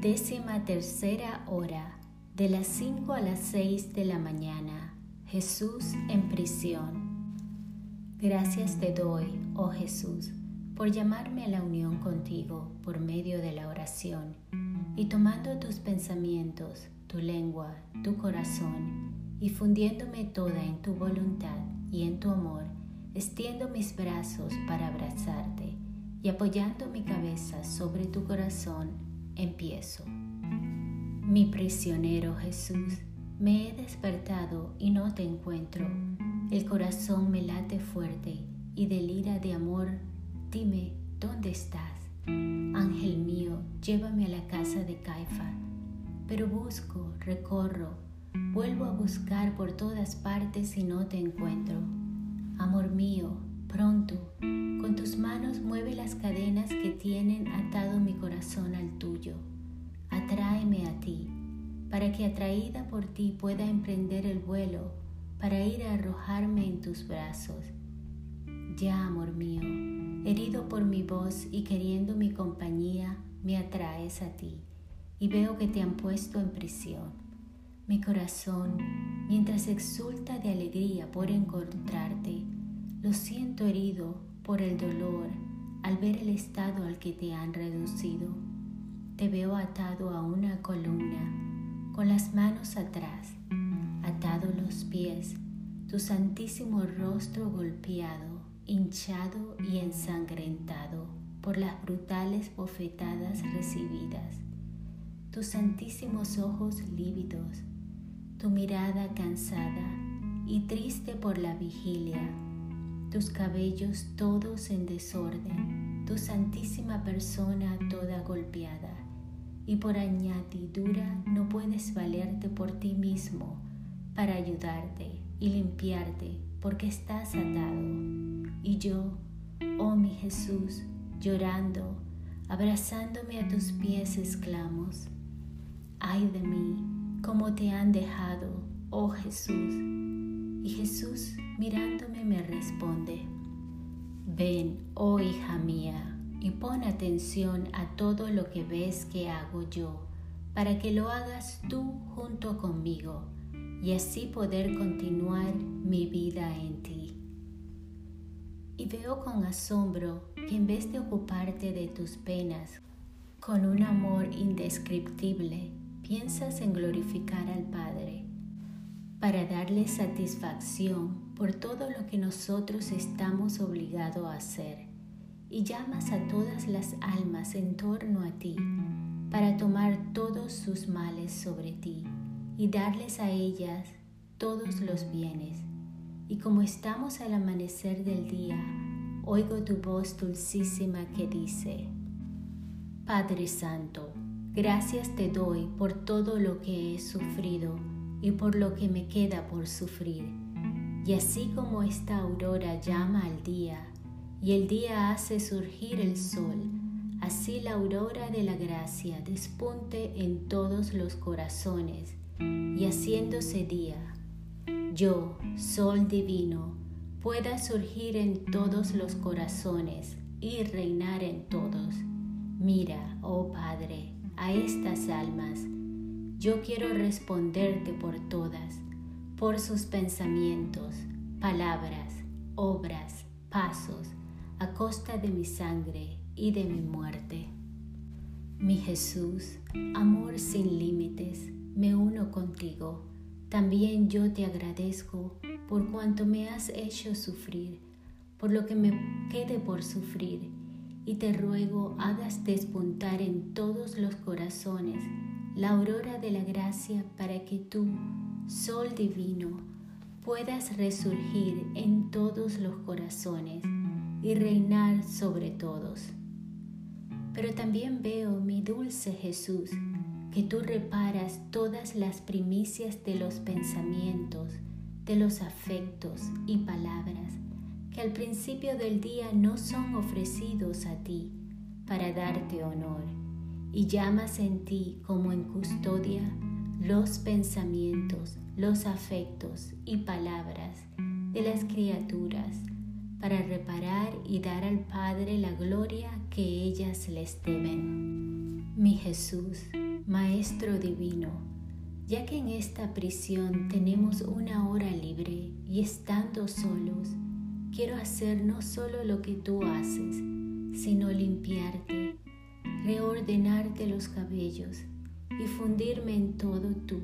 Décima tercera hora, de las 5 a las 6 de la mañana. Jesús en prisión. Gracias te doy, oh Jesús, por llamarme a la unión contigo por medio de la oración y tomando tus pensamientos, tu lengua, tu corazón y fundiéndome toda en tu voluntad y en tu amor, extiendo mis brazos para abrazarte y apoyando mi cabeza sobre tu corazón, empiezo. Mi prisionero Jesús, me he despertado y no te encuentro. El corazón me late fuerte y delira de amor. Dime, ¿dónde estás? Ángel mío, llévame a la casa de Caifa. Pero busco, recorro, vuelvo a buscar por todas partes y no te encuentro. Amor mío, pronto, con tus manos mueve las cadenas que tienen atado mi corazón al tuyo. Atráeme a ti, para que atraída por ti pueda emprender el vuelo para ir a arrojarme en tus brazos. Ya, amor mío, herido por mi voz y queriendo mi compañía, me atraes a ti y veo que te han puesto en prisión. Mi corazón, mientras exulta de alegría por encontrarte, lo siento herido por el dolor al ver el estado al que te han reducido. Te veo atado a una columna, con las manos atrás, atado los pies, tu santísimo rostro golpeado, hinchado y ensangrentado por las brutales bofetadas recibidas, tus santísimos ojos lívidos, tu mirada cansada y triste por la vigilia tus cabellos todos en desorden, tu santísima persona toda golpeada, y por añadidura no puedes valerte por ti mismo para ayudarte y limpiarte porque estás atado. Y yo, oh mi Jesús, llorando, abrazándome a tus pies, exclamos, ay de mí, cómo te han dejado, oh Jesús. Y Jesús mirándome me responde, ven, oh hija mía, y pon atención a todo lo que ves que hago yo, para que lo hagas tú junto conmigo, y así poder continuar mi vida en ti. Y veo con asombro que en vez de ocuparte de tus penas, con un amor indescriptible, piensas en glorificar al Padre para darle satisfacción por todo lo que nosotros estamos obligados a hacer y llamas a todas las almas en torno a ti para tomar todos sus males sobre ti y darles a ellas todos los bienes. Y como estamos al amanecer del día, oigo tu voz dulcísima que dice, Padre Santo, gracias te doy por todo lo que he sufrido y por lo que me queda por sufrir. Y así como esta aurora llama al día y el día hace surgir el sol, así la aurora de la gracia despunte en todos los corazones y haciéndose día, yo, sol divino, pueda surgir en todos los corazones y reinar en todos. Mira, oh Padre, a estas almas, yo quiero responderte por todas, por sus pensamientos, palabras, obras, pasos, a costa de mi sangre y de mi muerte. Mi Jesús, amor sin límites, me uno contigo. También yo te agradezco por cuanto me has hecho sufrir, por lo que me quede por sufrir, y te ruego hagas despuntar en todos los corazones la aurora de la gracia para que tú, sol divino, puedas resurgir en todos los corazones y reinar sobre todos. Pero también veo, mi dulce Jesús, que tú reparas todas las primicias de los pensamientos, de los afectos y palabras que al principio del día no son ofrecidos a ti para darte honor y llamas en ti como en custodia los pensamientos, los afectos y palabras de las criaturas para reparar y dar al Padre la gloria que ellas les deben. Mi Jesús, Maestro Divino, ya que en esta prisión tenemos una hora libre y estando solos, quiero hacer no solo lo que tú haces, sino limpiarte, reordenarte los cabellos y fundirme en todo tú.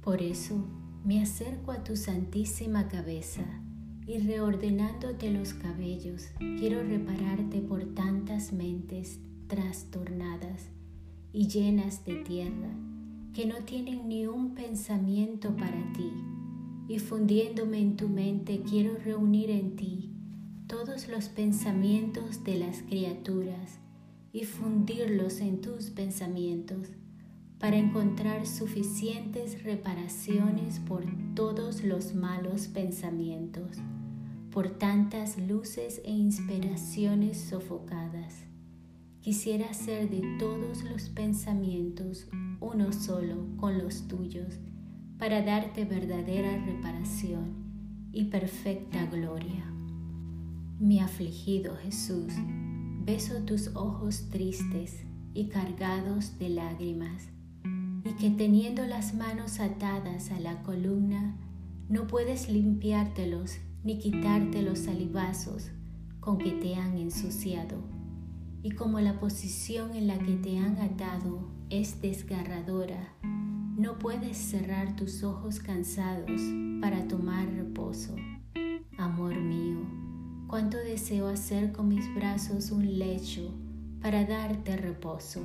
Por eso me acerco a tu santísima cabeza y reordenándote los cabellos, quiero repararte por tantas mentes trastornadas y llenas de tierra que no tienen ni un pensamiento para ti. Y fundiéndome en tu mente quiero reunir en ti todos los pensamientos de las criaturas y fundirlos en tus pensamientos para encontrar suficientes reparaciones por todos los malos pensamientos, por tantas luces e inspiraciones sofocadas. Quisiera ser de todos los pensamientos uno solo con los tuyos para darte verdadera reparación y perfecta gloria. Mi afligido Jesús, beso tus ojos tristes y cargados de lágrimas, y que teniendo las manos atadas a la columna, no puedes limpiártelos ni quitarte los salivazos con que te han ensuciado y como la posición en la que te han atado es desgarradora, no puedes cerrar tus ojos cansados para tomar reposo. Amor mío, cuánto deseo hacer con mis brazos un lecho para darte reposo.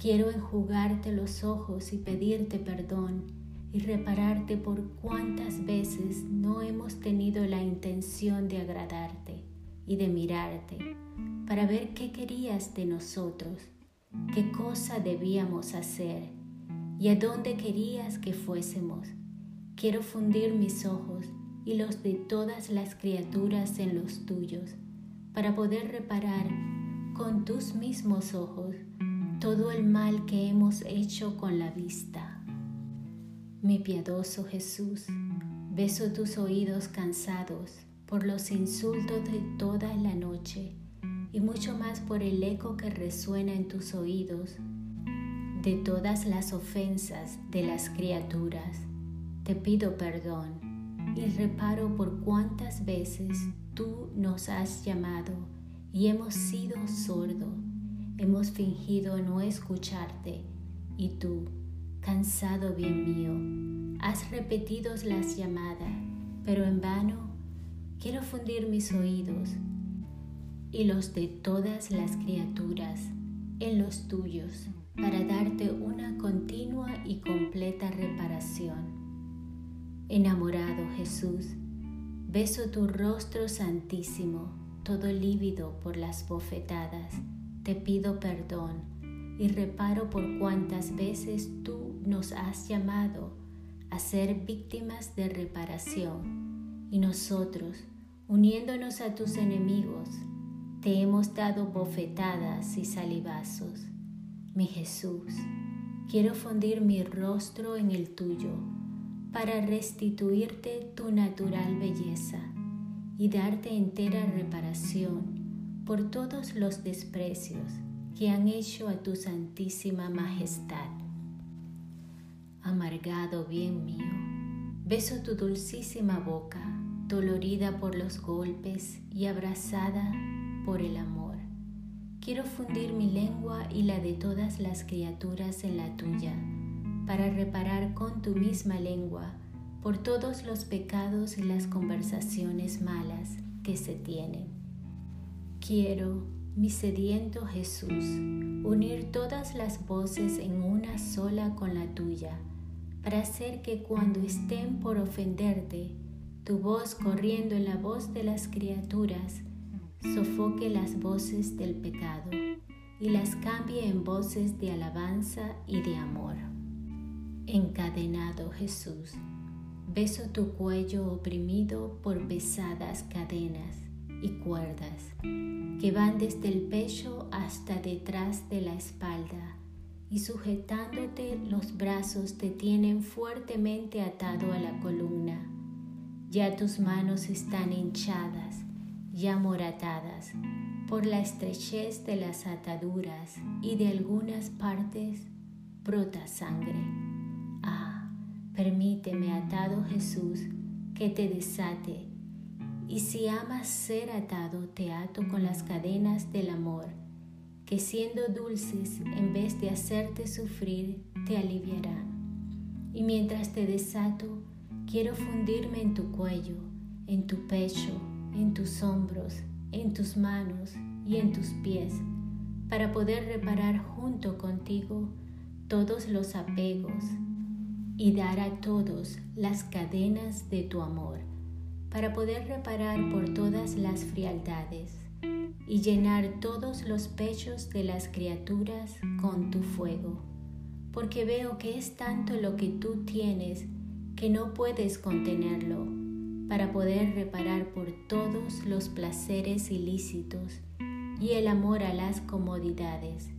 Quiero enjugarte los ojos y pedirte perdón y repararte por cuántas veces no hemos tenido la intención de agradarte y de mirarte para ver qué querías de nosotros, qué cosa debíamos hacer y a dónde querías que fuésemos. Quiero fundir mis ojos y los de todas las criaturas en los tuyos, para poder reparar con tus mismos ojos todo el mal que hemos hecho con la vista. Mi piadoso Jesús, beso tus oídos cansados por los insultos de toda la noche y mucho más por el eco que resuena en tus oídos de todas las ofensas de las criaturas. Te pido perdón y reparo por cuántas veces tú nos has llamado y hemos sido sordo, hemos fingido no escucharte y tú, cansado bien mío, has repetido las llamadas, pero en vano quiero fundir mis oídos y los de todas las criaturas en los tuyos para darte una continua y completa reparación. Enamorado Jesús, beso tu rostro santísimo, todo lívido por las bofetadas, te pido perdón y reparo por cuantas veces tú nos has llamado a ser víctimas de reparación y nosotros, uniéndonos a tus enemigos, te hemos dado bofetadas y salivazos. Mi Jesús, quiero fundir mi rostro en el tuyo para restituirte tu natural belleza y darte entera reparación por todos los desprecios que han hecho a tu santísima majestad. Amargado bien mío, beso tu dulcísima boca, dolorida por los golpes y abrazada por el amor. Quiero fundir mi lengua y la de todas las criaturas en la tuya, para reparar con tu misma lengua por todos los pecados y las conversaciones malas que se tienen. Quiero, mi sediento Jesús, unir todas las voces en una sola con la tuya, para hacer que cuando estén por ofenderte, tu voz corriendo en la voz de las criaturas, sofoque las voces del pecado y las cambie en voces de alabanza y de amor. Encadenado Jesús, beso tu cuello oprimido por pesadas cadenas y cuerdas que van desde el pecho hasta detrás de la espalda y sujetándote los brazos te tienen fuertemente atado a la columna. Ya tus manos están hinchadas y amoratadas por la estrechez de las ataduras y de algunas partes brota sangre. Ah, permíteme, atado Jesús, que te desate, y si amas ser atado, te ato con las cadenas del amor, que siendo dulces, en vez de hacerte sufrir, te aliviarán. Y mientras te desato, quiero fundirme en tu cuello, en tu pecho, en tus hombros, en tus manos y en tus pies, para poder reparar junto contigo todos los apegos y dar a todos las cadenas de tu amor, para poder reparar por todas las frialdades y llenar todos los pechos de las criaturas con tu fuego, porque veo que es tanto lo que tú tienes que no puedes contenerlo, para poder reparar por todos los placeres ilícitos y el amor a las comodidades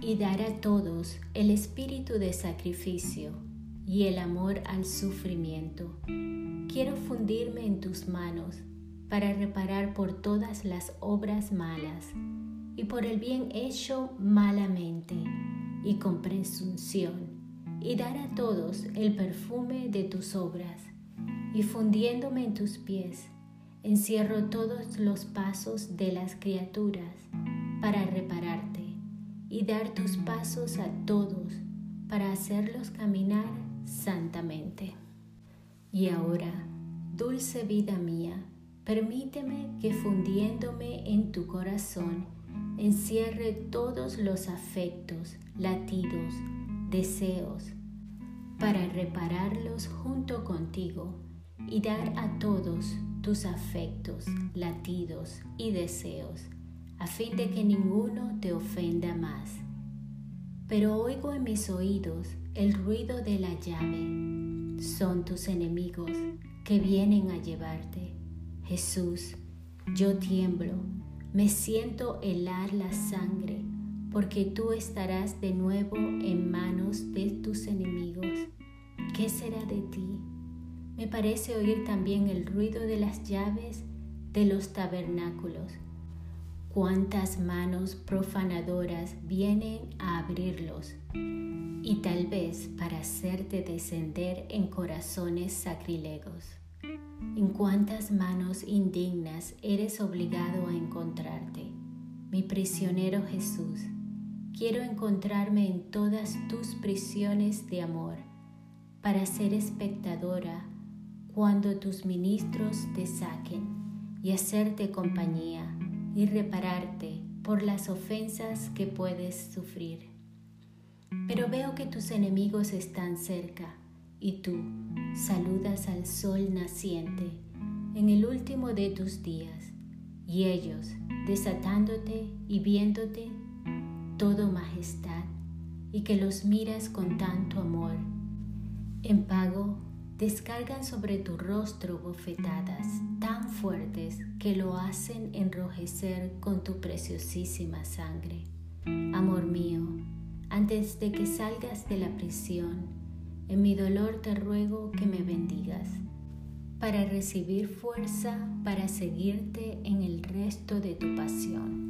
y dar a todos el espíritu de sacrificio y el amor al sufrimiento. Quiero fundirme en tus manos para reparar por todas las obras malas y por el bien hecho malamente y con presunción y dar a todos el perfume de tus obras y fundiéndome en tus pies encierro todos los pasos de las criaturas para repararte y dar tus pasos a todos para hacerlos caminar santamente. Y ahora, dulce vida mía, permíteme que fundiéndome en tu corazón, encierre todos los afectos, latidos, deseos, para repararlos junto contigo y dar a todos tus afectos, latidos y deseos a fin de que ninguno te ofenda más. Pero oigo en mis oídos el ruido de la llave. Son tus enemigos que vienen a llevarte. Jesús, yo tiemblo, me siento helar la sangre, porque tú estarás de nuevo en manos de tus enemigos. ¿Qué será de ti? Me parece oír también el ruido de las llaves de los tabernáculos cuántas manos profanadoras vienen a abrirlos y tal vez para hacerte descender en corazones sacrilegos. En cuántas manos indignas eres obligado a encontrarte. Mi prisionero Jesús, quiero encontrarme en todas tus prisiones de amor para ser espectadora cuando tus ministros te saquen y hacerte compañía y repararte por las ofensas que puedes sufrir. Pero veo que tus enemigos están cerca y tú saludas al sol naciente en el último de tus días y ellos desatándote y viéndote todo majestad y que los miras con tanto amor. En pago descargan sobre tu rostro bofetadas tan fuertes que lo hacen enrojecer con tu preciosísima sangre. Amor mío, antes de que salgas de la prisión, en mi dolor te ruego que me bendigas, para recibir fuerza para seguirte en el resto de tu pasión.